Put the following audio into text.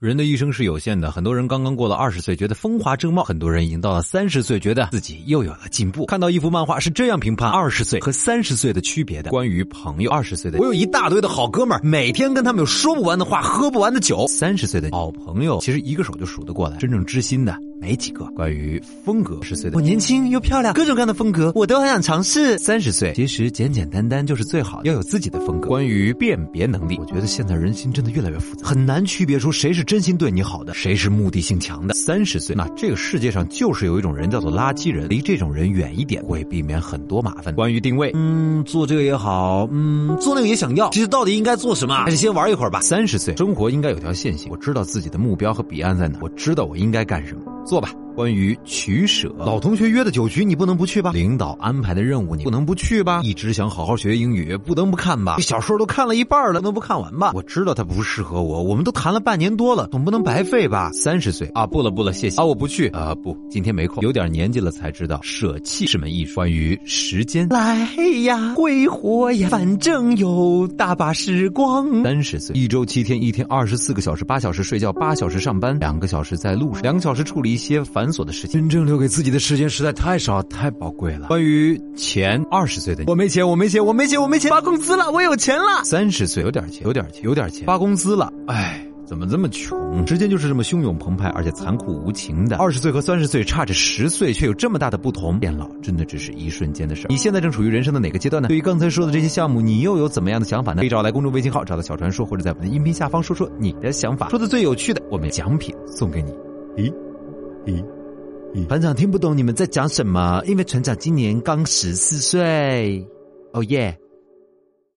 人的一生是有限的，很多人刚刚过了二十岁，觉得风华正茂；很多人已经到了三十岁，觉得自己又有了进步。看到一幅漫画是这样评判二十岁和三十岁的区别的：关于朋友，二十岁的我有一大堆的好哥们儿，每天跟他们有说不完的话，喝不完的酒；三十岁的好朋友，其实一个手就数得过来，真正知心的。没几个。关于风格，十岁的我年轻又漂亮，各种各样的风格我都很想尝试。三十岁，其实简简单单就是最好，要有自己的风格。关于辨别能力，我觉得现在人心真的越来越复杂，很难区别出谁是真心对你好的，谁是目的性强的。三十岁，那这个世界上就是有一种人叫做垃圾人，离这种人远一点，会避免很多麻烦。关于定位，嗯，做这个也好，嗯，做那个也想要，其实到底应该做什么？还是先玩一会儿吧。三十岁，生活应该有条线性，我知道自己的目标和彼岸在哪，我知道我应该干什么，坐吧。关于取舍，老同学约的酒局你不能不去吧？领导安排的任务你不能不去吧？一直想好好学英语，不能不看吧？小说都看了一半了，能不看完吧？我知道它不适合我，我们都谈了半年多了，总不能白费吧？三十岁啊，不了不了，谢谢啊，我不去啊，不，今天没空，有点年纪了才知道舍弃是门艺术。关于时间，来呀，挥霍呀，反正有大把时光。三十岁，一周七天，一天二十四个小时，八小时睡觉，八小时上班，两个小时在路上，两个小时处理一些繁。所的事情，真正留给自己的时间实在太少，太宝贵了。关于钱，二十岁的我没钱，我没钱，我没钱，我没钱，发工资了，我有钱了。三十岁有点钱，有点钱，有点钱，发工资了，哎，怎么这么穷？时间就是这么汹涌澎湃，而且残酷无情的。二十岁和三十岁差着十岁，却有这么大的不同。变老真的只是一瞬间的事。你现在正处于人生的哪个阶段呢？对于刚才说的这些项目，你又有怎么样的想法呢？可以找来公众微信号，找到小传说，或者在我们的音频下方说说你的想法。说的最有趣的，我们奖品送给你。咦，咦。船长听不懂你们在讲什么，因为船长今年刚十四岁。哦耶。